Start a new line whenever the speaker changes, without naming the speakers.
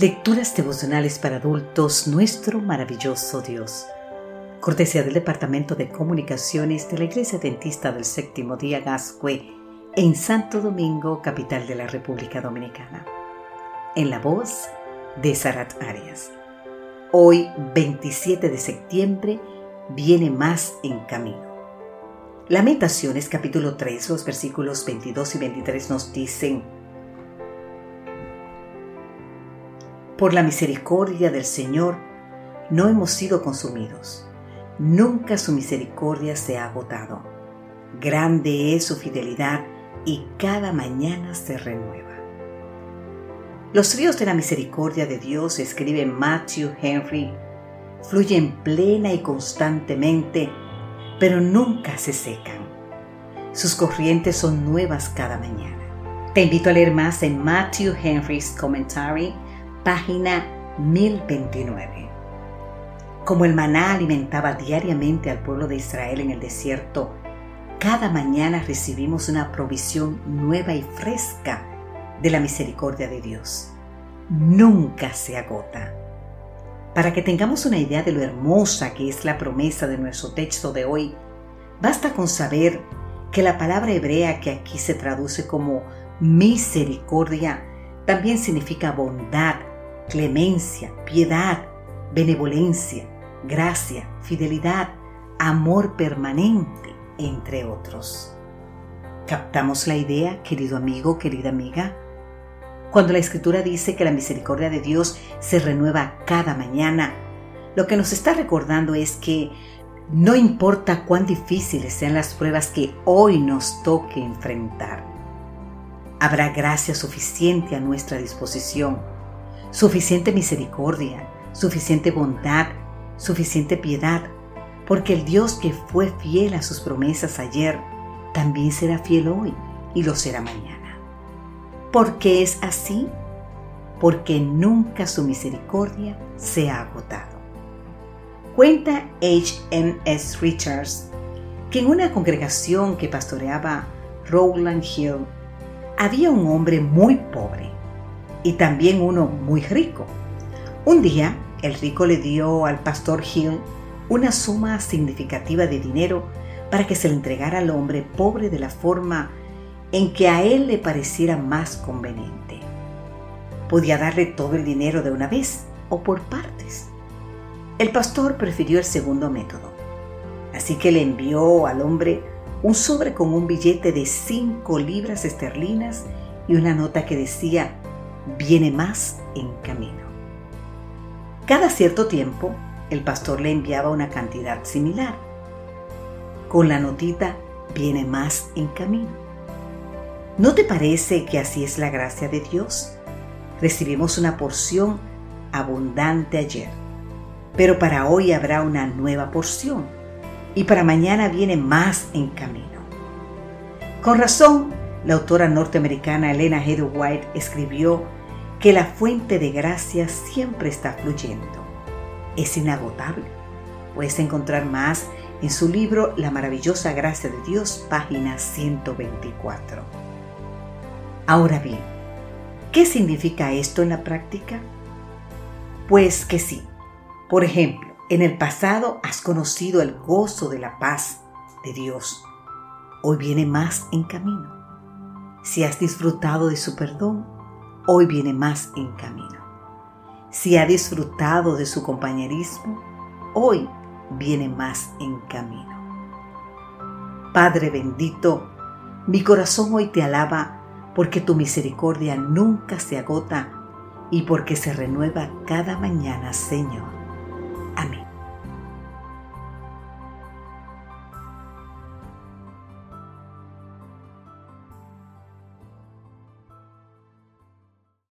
Lecturas devocionales para adultos, nuestro maravilloso Dios. Cortesía del Departamento de Comunicaciones de la Iglesia Dentista del Séptimo Día Gascue en Santo Domingo, capital de la República Dominicana. En la voz de Sarat Arias. Hoy, 27 de septiembre, viene más en camino. Lamentaciones capítulo 3, los versículos 22 y 23 nos dicen, Por la misericordia del Señor no hemos sido consumidos. Nunca su misericordia se ha agotado. Grande es su fidelidad y cada mañana se renueva. Los ríos de la misericordia de Dios, escribe Matthew Henry, fluyen plena y constantemente, pero nunca se secan. Sus corrientes son nuevas cada mañana. Te invito a leer más en Matthew Henry's Commentary página 1029. Como el maná alimentaba diariamente al pueblo de Israel en el desierto, cada mañana recibimos una provisión nueva y fresca de la misericordia de Dios. Nunca se agota. Para que tengamos una idea de lo hermosa que es la promesa de nuestro texto de hoy, basta con saber que la palabra hebrea que aquí se traduce como misericordia también significa bondad, clemencia, piedad, benevolencia, gracia, fidelidad, amor permanente, entre otros. ¿Captamos la idea, querido amigo, querida amiga? Cuando la Escritura dice que la misericordia de Dios se renueva cada mañana, lo que nos está recordando es que no importa cuán difíciles sean las pruebas que hoy nos toque enfrentar, habrá gracia suficiente a nuestra disposición suficiente misericordia, suficiente bondad, suficiente piedad, porque el Dios que fue fiel a sus promesas ayer, también será fiel hoy y lo será mañana. ¿Por qué es así? Porque nunca su misericordia se ha agotado. Cuenta H. M. S. Richards que en una congregación que pastoreaba Rowland Hill había un hombre muy pobre y también uno muy rico. Un día, el rico le dio al pastor Hill una suma significativa de dinero para que se le entregara al hombre pobre de la forma en que a él le pareciera más conveniente. Podía darle todo el dinero de una vez o por partes. El pastor prefirió el segundo método, así que le envió al hombre un sobre con un billete de cinco libras esterlinas y una nota que decía viene más en camino. Cada cierto tiempo, el pastor le enviaba una cantidad similar. Con la notita, viene más en camino. ¿No te parece que así es la gracia de Dios? Recibimos una porción abundante ayer, pero para hoy habrá una nueva porción y para mañana viene más en camino. Con razón, la autora norteamericana Elena Heather White escribió que la fuente de gracia siempre está fluyendo. Es inagotable. Puedes encontrar más en su libro La maravillosa gracia de Dios, página 124. Ahora bien, ¿qué significa esto en la práctica? Pues que sí. Por ejemplo, en el pasado has conocido el gozo de la paz de Dios. Hoy viene más en camino si has disfrutado de su perdón, hoy viene más en camino. Si ha disfrutado de su compañerismo, hoy viene más en camino. Padre bendito, mi corazón hoy te alaba porque tu misericordia nunca se agota y porque se renueva cada mañana, Señor.